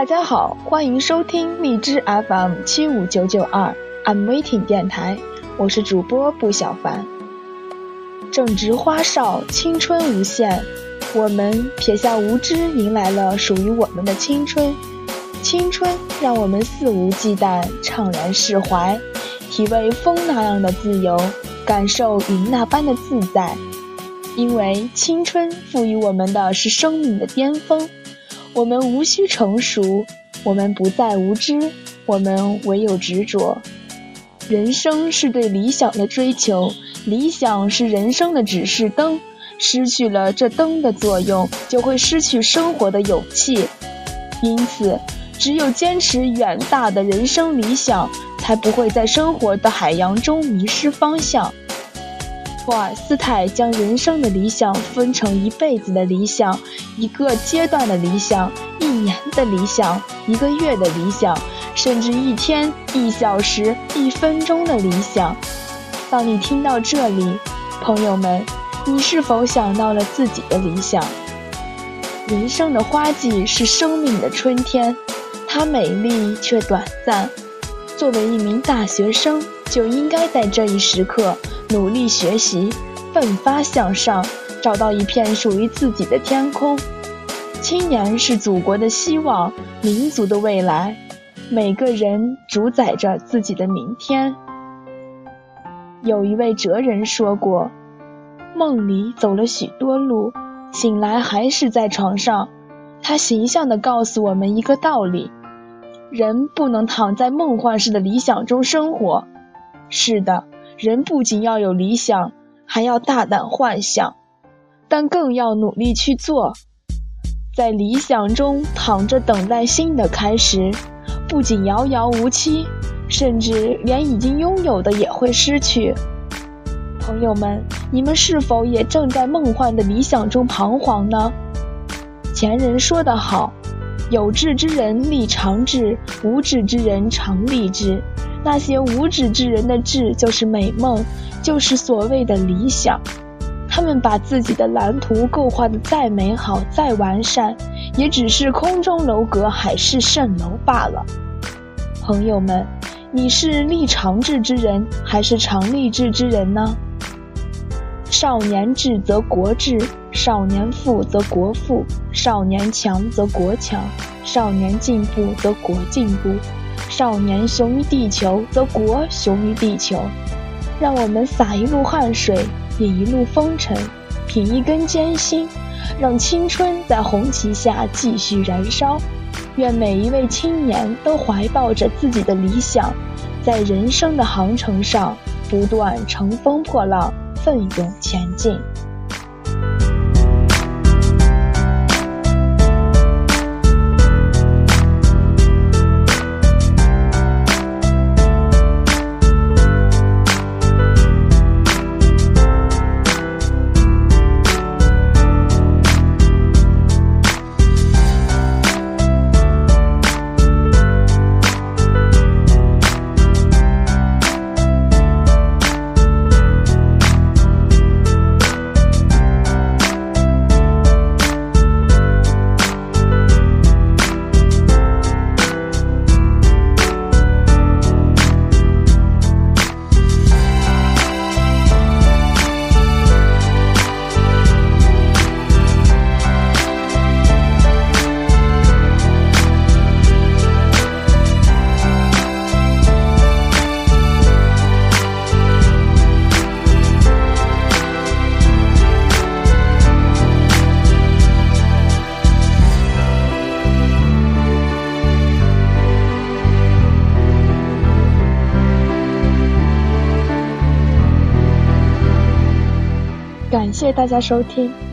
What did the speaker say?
大家好，欢迎收听荔枝 FM 七五九九二 I'm Waiting 电台，我是主播布小凡。正值花少，青春无限，我们撇下无知，迎来了属于我们的青春。青春让我们肆无忌惮，怅然释怀，体味风那样的自由，感受云那般的自在。因为青春赋予我们的是生命的巅峰，我们无需成熟，我们不再无知，我们唯有执着。人生是对理想的追求，理想是人生的指示灯，失去了这灯的作用，就会失去生活的勇气。因此。只有坚持远大的人生理想，才不会在生活的海洋中迷失方向。托尔斯泰将人生的理想分成一辈子的理想、一个阶段的理想、一年的理想、一个月的理想，甚至一天、一小时、一分钟的理想。当你听到这里，朋友们，你是否想到了自己的理想？人生的花季是生命的春天。它美丽却短暂。作为一名大学生，就应该在这一时刻努力学习，奋发向上，找到一片属于自己的天空。青年是祖国的希望，民族的未来。每个人主宰着自己的明天。有一位哲人说过：“梦里走了许多路，醒来还是在床上。”他形象地告诉我们一个道理。人不能躺在梦幻式的理想中生活。是的，人不仅要有理想，还要大胆幻想，但更要努力去做。在理想中躺着等待新的开始，不仅遥遥无期，甚至连已经拥有的也会失去。朋友们，你们是否也正在梦幻的理想中彷徨呢？前人说得好。有志之人立长志，无志之人常立志。那些无志之人的志，就是美梦，就是所谓的理想。他们把自己的蓝图构画的再美好、再完善，也只是空中楼阁、海市蜃楼罢了。朋友们，你是立长志之人，还是常立志之人呢？少年智则国智，少年富则国富，少年强则国强，少年进步则国进步，少年雄于地球则国雄于地球。让我们洒一路汗水，饮一路风尘，品一根艰辛，让青春在红旗下继续燃烧。愿每一位青年都怀抱着自己的理想，在人生的航程上不断乘风破浪。奋勇前进。感谢大家收听。